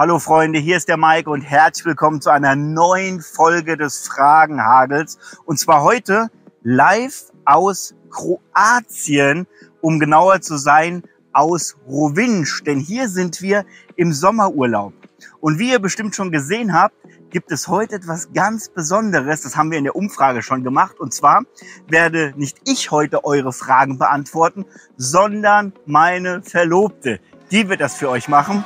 Hallo Freunde, hier ist der Mike und herzlich willkommen zu einer neuen Folge des Fragenhagels. Und zwar heute live aus Kroatien, um genauer zu sein, aus Rovinj. Denn hier sind wir im Sommerurlaub. Und wie ihr bestimmt schon gesehen habt, gibt es heute etwas ganz Besonderes. Das haben wir in der Umfrage schon gemacht. Und zwar werde nicht ich heute eure Fragen beantworten, sondern meine Verlobte. Die wird das für euch machen.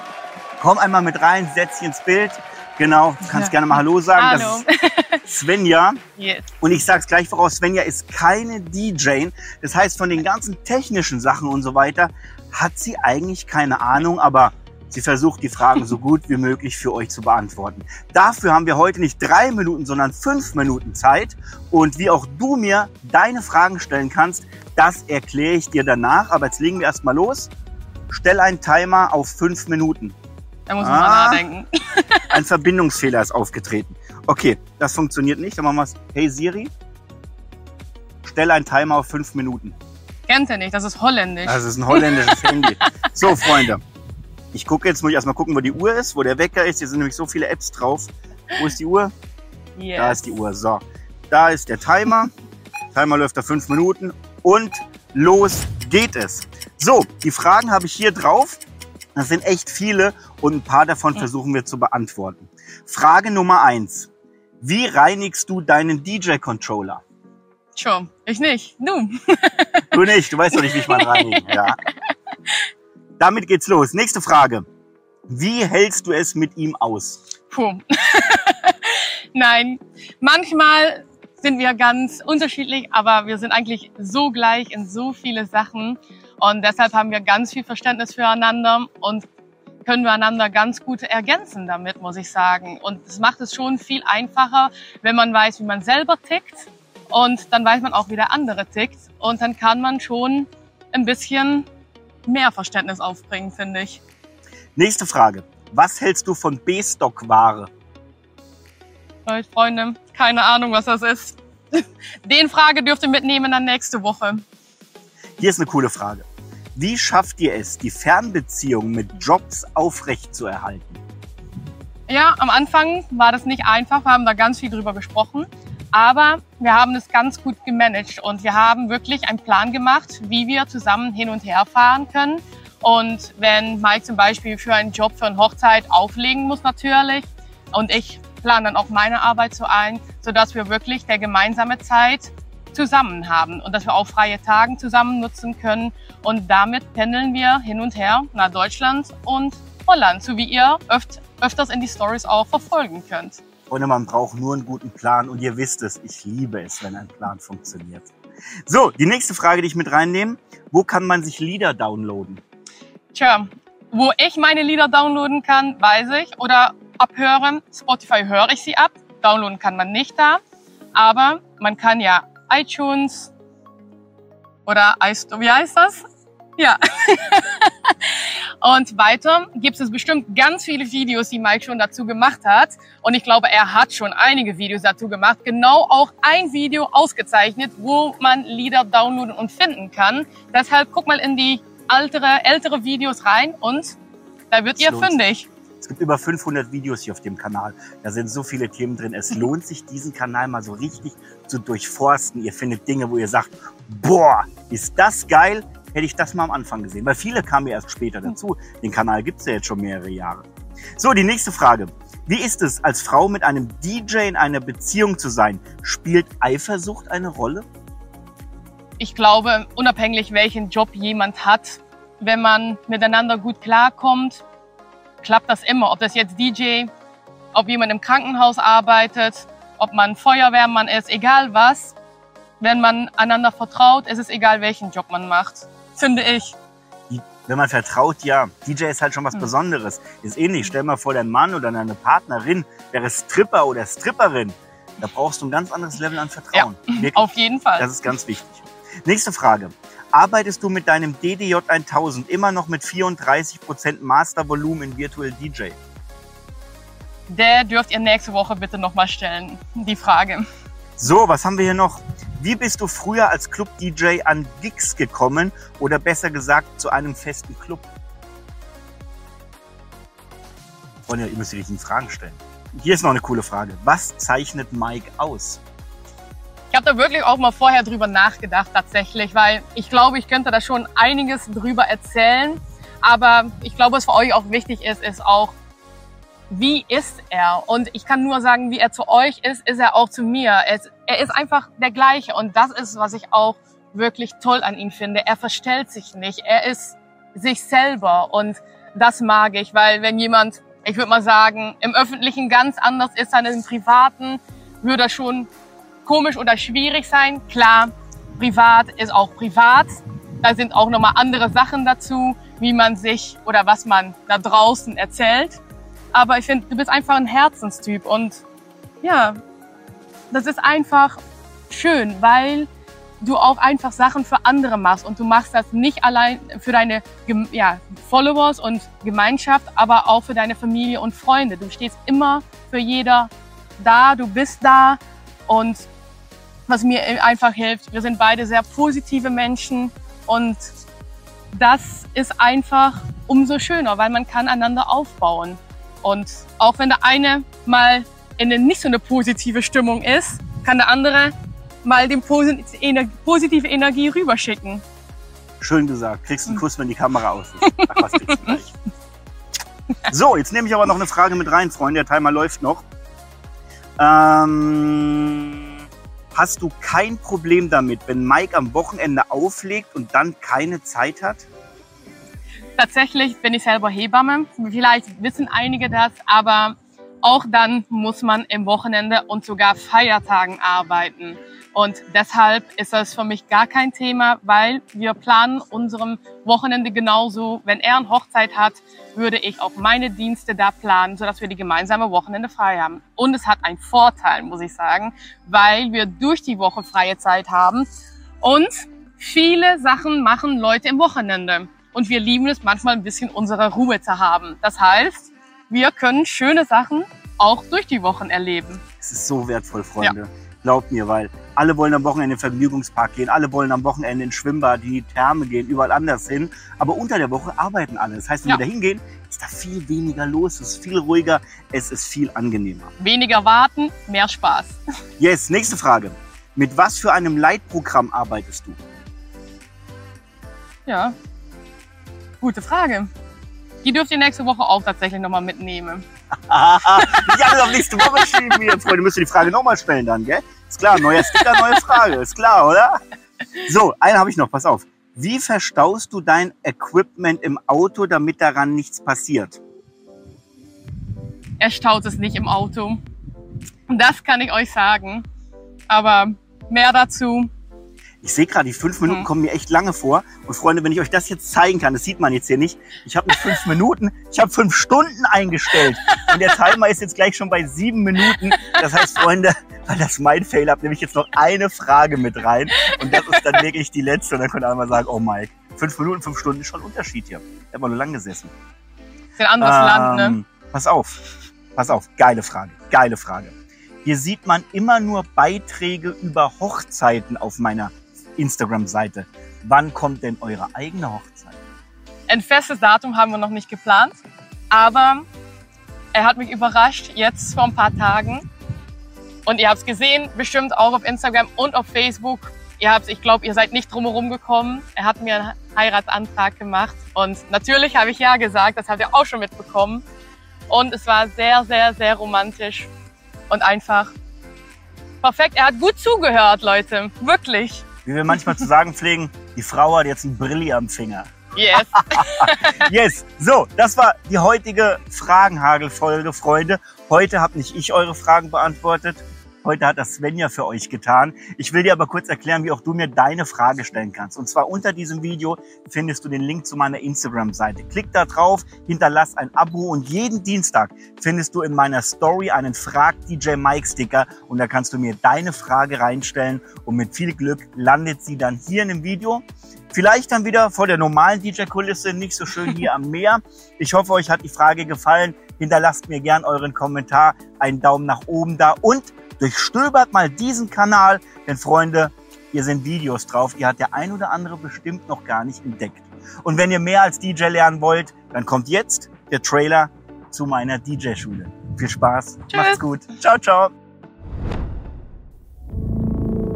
Komm einmal mit rein, setz dich ins Bild. Genau, du kannst ja. gerne mal Hallo sagen. Hallo. Das ist Svenja. Yes. Und ich sag's gleich voraus, Svenja ist keine DJ. Das heißt, von den ganzen technischen Sachen und so weiter hat sie eigentlich keine Ahnung, aber Sie versucht die Fragen so gut wie möglich für euch zu beantworten. Dafür haben wir heute nicht drei Minuten, sondern fünf Minuten Zeit. Und wie auch du mir deine Fragen stellen kannst, das erkläre ich dir danach. Aber jetzt legen wir erstmal los. Stell einen Timer auf fünf Minuten. Da muss man ah, mal nachdenken. ein Verbindungsfehler ist aufgetreten. Okay, das funktioniert nicht. Dann machen wir es. Hey Siri, stell einen Timer auf fünf Minuten. Kennt er nicht, das ist holländisch. Das ist ein holländisches Handy. So, Freunde. Ich gucke jetzt, muss ich erstmal gucken, wo die Uhr ist, wo der Wecker ist. Hier sind nämlich so viele Apps drauf. Wo ist die Uhr? Yes. Da ist die Uhr. So, da ist der Timer. Timer läuft da fünf Minuten und los geht es. So, die Fragen habe ich hier drauf. Das sind echt viele und ein paar davon versuchen wir zu beantworten. Frage Nummer eins. Wie reinigst du deinen DJ-Controller? Tja, ich nicht. Du. du nicht, du weißt doch nicht, wie ich mal reinige. Ja. Damit geht's los. Nächste Frage. Wie hältst du es mit ihm aus? Puh. Nein, manchmal sind wir ganz unterschiedlich, aber wir sind eigentlich so gleich in so viele Sachen und deshalb haben wir ganz viel Verständnis füreinander und können wir einander ganz gut ergänzen damit, muss ich sagen. Und es macht es schon viel einfacher, wenn man weiß, wie man selber tickt und dann weiß man auch, wie der andere tickt und dann kann man schon ein bisschen mehr Verständnis aufbringen, finde ich. Nächste Frage. Was hältst du von B-Stock-Ware? Leute, Freunde, keine Ahnung, was das ist. Den Frage dürft ihr mitnehmen dann nächste Woche. Hier ist eine coole Frage. Wie schafft ihr es, die Fernbeziehung mit Jobs aufrechtzuerhalten? Ja, am Anfang war das nicht einfach. Wir haben da ganz viel drüber gesprochen. Aber wir haben es ganz gut gemanagt und wir haben wirklich einen Plan gemacht, wie wir zusammen hin und her fahren können. Und wenn Mike zum Beispiel für einen Job, für eine Hochzeit auflegen muss natürlich und ich plane dann auch meine Arbeit so ein, sodass wir wirklich der gemeinsame Zeit zusammen haben und dass wir auch freie Tage zusammen nutzen können. Und damit pendeln wir hin und her nach Deutschland und Holland, so wie ihr öft, öfters in die Stories auch verfolgen könnt. Freunde, man braucht nur einen guten Plan und ihr wisst es, ich liebe es, wenn ein Plan funktioniert. So, die nächste Frage, die ich mit reinnehme. Wo kann man sich Lieder downloaden? Tja, wo ich meine Lieder downloaden kann, weiß ich. Oder abhören. Spotify höre ich sie ab. Downloaden kann man nicht da. Aber man kann ja iTunes oder iStore, wie heißt das? Ja. und weiter gibt es bestimmt ganz viele Videos, die Mike schon dazu gemacht hat. Und ich glaube, er hat schon einige Videos dazu gemacht. Genau auch ein Video ausgezeichnet, wo man Lieder downloaden und finden kann. Deshalb guck mal in die ältere, ältere Videos rein und da wird ihr fündig. Es gibt über 500 Videos hier auf dem Kanal. Da sind so viele Themen drin. Es lohnt sich, diesen Kanal mal so richtig zu durchforsten. Ihr findet Dinge, wo ihr sagt, boah, ist das geil hätte ich das mal am Anfang gesehen. Weil viele kamen ja erst später dazu. Den Kanal gibt es ja jetzt schon mehrere Jahre. So, die nächste Frage. Wie ist es, als Frau mit einem DJ in einer Beziehung zu sein? Spielt Eifersucht eine Rolle? Ich glaube, unabhängig welchen Job jemand hat, wenn man miteinander gut klarkommt, klappt das immer. Ob das jetzt DJ, ob jemand im Krankenhaus arbeitet, ob man Feuerwehrmann ist, egal was. Wenn man einander vertraut, ist es egal, welchen Job man macht finde ich. Wenn man vertraut, ja. DJ ist halt schon was hm. Besonderes. Ist ähnlich. Stell mal vor, dein Mann oder deine Partnerin wäre Stripper oder Stripperin. Da brauchst du ein ganz anderes Level an Vertrauen. Ja, auf jeden Fall. Das ist ganz wichtig. Nächste Frage. Arbeitest du mit deinem DDJ 1000 immer noch mit 34% Mastervolumen in Virtual DJ? Der dürft ihr nächste Woche bitte nochmal stellen, die Frage. So, was haben wir hier noch? Wie bist du früher als Club-DJ an Gigs gekommen oder besser gesagt zu einem festen Club? Freunde, ihr müsst die richtigen Fragen stellen. Hier ist noch eine coole Frage. Was zeichnet Mike aus? Ich habe da wirklich auch mal vorher drüber nachgedacht tatsächlich, weil ich glaube, ich könnte da schon einiges drüber erzählen. Aber ich glaube, was für euch auch wichtig ist, ist auch, wie ist er? Und ich kann nur sagen, wie er zu euch ist, ist er auch zu mir. Er ist, er einfach der gleiche. Und das ist, was ich auch wirklich toll an ihm finde. Er verstellt sich nicht. Er ist sich selber. Und das mag ich, weil wenn jemand, ich würde mal sagen, im Öffentlichen ganz anders ist als im Privaten, würde das schon komisch oder schwierig sein. Klar, privat ist auch privat. Da sind auch nochmal andere Sachen dazu, wie man sich oder was man da draußen erzählt. Aber ich finde, du bist einfach ein Herzenstyp und ja, das ist einfach schön, weil du auch einfach Sachen für andere machst und du machst das nicht allein für deine ja, Followers und Gemeinschaft, aber auch für deine Familie und Freunde. Du stehst immer für jeder da, du bist da und was mir einfach hilft, wir sind beide sehr positive Menschen und das ist einfach umso schöner, weil man kann einander aufbauen. Und auch wenn der eine mal in eine nicht so eine positive Stimmung ist, kann der andere mal die positive Energie rüberschicken. Schön gesagt. Kriegst einen Kuss, wenn die Kamera aus ist. Ach, was kriegst du gleich. So, jetzt nehme ich aber noch eine Frage mit rein, Freunde. Der Timer läuft noch. Ähm, hast du kein Problem damit, wenn Mike am Wochenende auflegt und dann keine Zeit hat? Tatsächlich bin ich selber Hebamme. Vielleicht wissen einige das, aber auch dann muss man im Wochenende und sogar Feiertagen arbeiten. Und deshalb ist das für mich gar kein Thema, weil wir planen unserem Wochenende genauso. Wenn er eine Hochzeit hat, würde ich auch meine Dienste da planen, sodass wir die gemeinsame Wochenende frei haben. Und es hat einen Vorteil, muss ich sagen, weil wir durch die Woche freie Zeit haben und viele Sachen machen Leute im Wochenende. Und wir lieben es manchmal ein bisschen unsere Ruhe zu haben. Das heißt, wir können schöne Sachen auch durch die Wochen erleben. Es ist so wertvoll, Freunde. Ja. Glaubt mir, weil alle wollen am Wochenende in den Vergnügungspark gehen, alle wollen am Wochenende ins Schwimmbad, in die Therme gehen, überall anders hin. Aber unter der Woche arbeiten alle. Das heißt, wenn ja. wir da hingehen, ist da viel weniger los, es ist viel ruhiger, es ist viel angenehmer. Weniger warten, mehr Spaß. Yes, nächste Frage. Mit was für einem Leitprogramm arbeitest du? Ja, gute Frage. Die dürft ihr nächste Woche auch tatsächlich nochmal mitnehmen. ich habe auf nächste Woche schieben hier, Freunde. Müsst ihr die Frage nochmal stellen dann, gell? Ist klar, neuer Sticker, neue Frage. Ist klar, oder? So, eine habe ich noch, pass auf. Wie verstaust du dein Equipment im Auto, damit daran nichts passiert? Er staut es nicht im Auto. Das kann ich euch sagen. Aber mehr dazu ich sehe gerade, die fünf Minuten mhm. kommen mir echt lange vor. Und Freunde, wenn ich euch das jetzt zeigen kann, das sieht man jetzt hier nicht. Ich habe nicht fünf Minuten, ich habe fünf Stunden eingestellt. Und der Timer ist jetzt gleich schon bei sieben Minuten. Das heißt, Freunde, weil das mein Fail habt, nehme ich jetzt noch eine Frage mit rein. Und das ist dann wirklich die letzte. Und dann könnt ihr einmal sagen, oh Mike, fünf Minuten, fünf Stunden ist schon ein Unterschied hier. Ich habe mal nur lang gesessen. Ist ein anderes ähm, Land, ne? Ähm, pass auf, pass auf, geile Frage, geile Frage. Hier sieht man immer nur Beiträge über Hochzeiten auf meiner Instagram-Seite. Wann kommt denn eure eigene Hochzeit? Ein festes Datum haben wir noch nicht geplant, aber er hat mich überrascht jetzt vor ein paar Tagen. Und ihr habt es gesehen, bestimmt auch auf Instagram und auf Facebook. Ihr habt, ich glaube, ihr seid nicht drumherum gekommen. Er hat mir einen Heiratsantrag gemacht und natürlich habe ich ja gesagt. Das habt ihr auch schon mitbekommen. Und es war sehr, sehr, sehr romantisch und einfach perfekt. Er hat gut zugehört, Leute, wirklich wie wir manchmal zu sagen pflegen, die Frau hat jetzt ein Brilli am Finger. Yes. yes. So, das war die heutige Fragenhagel-Folge, Freunde. Heute habe nicht ich eure Fragen beantwortet, Heute hat das Svenja für euch getan. Ich will dir aber kurz erklären, wie auch du mir deine Frage stellen kannst. Und zwar unter diesem Video findest du den Link zu meiner Instagram-Seite. Klick da drauf, hinterlass ein Abo und jeden Dienstag findest du in meiner Story einen Frag DJ Mike Sticker und da kannst du mir deine Frage reinstellen und mit viel Glück landet sie dann hier in dem Video. Vielleicht dann wieder vor der normalen DJ-Kulisse, nicht so schön hier am Meer. Ich hoffe, euch hat die Frage gefallen. Hinterlasst mir gern euren Kommentar, einen Daumen nach oben da und Durchstöbert mal diesen Kanal, denn Freunde, hier sind Videos drauf, die hat der ein oder andere bestimmt noch gar nicht entdeckt. Und wenn ihr mehr als DJ lernen wollt, dann kommt jetzt der Trailer zu meiner DJ-Schule. Viel Spaß, Tschüss. macht's gut. Ciao, ciao.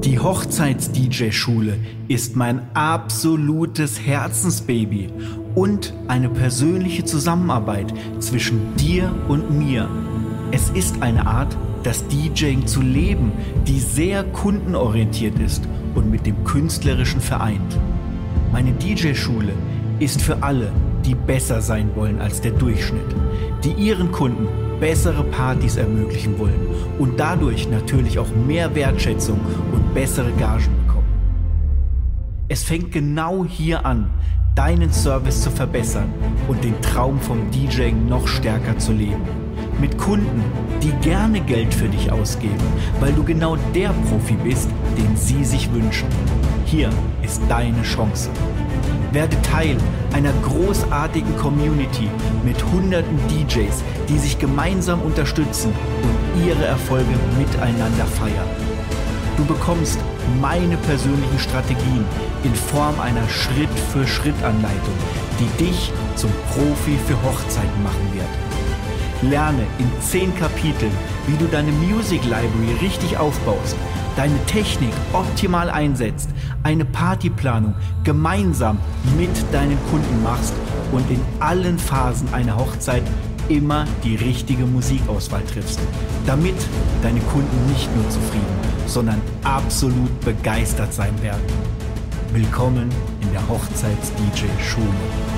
Die Hochzeits-DJ-Schule ist mein absolutes Herzensbaby und eine persönliche Zusammenarbeit zwischen dir und mir. Es ist eine Art, das DJing zu leben, die sehr kundenorientiert ist und mit dem Künstlerischen vereint. Meine DJ-Schule ist für alle, die besser sein wollen als der Durchschnitt, die ihren Kunden bessere Partys ermöglichen wollen und dadurch natürlich auch mehr Wertschätzung und bessere Gagen bekommen. Es fängt genau hier an, deinen Service zu verbessern und den Traum vom DJing noch stärker zu leben. Mit Kunden, die gerne Geld für dich ausgeben, weil du genau der Profi bist, den sie sich wünschen. Hier ist deine Chance. Werde Teil einer großartigen Community mit hunderten DJs, die sich gemeinsam unterstützen und ihre Erfolge miteinander feiern. Du bekommst meine persönlichen Strategien in Form einer Schritt-für-Schritt-Anleitung, die dich zum Profi für Hochzeiten machen wird. Lerne in 10 Kapiteln, wie du deine Music Library richtig aufbaust, deine Technik optimal einsetzt, eine Partyplanung gemeinsam mit deinen Kunden machst und in allen Phasen einer Hochzeit immer die richtige Musikauswahl triffst, damit deine Kunden nicht nur zufrieden, sondern absolut begeistert sein werden. Willkommen in der Hochzeits-DJ-Schule.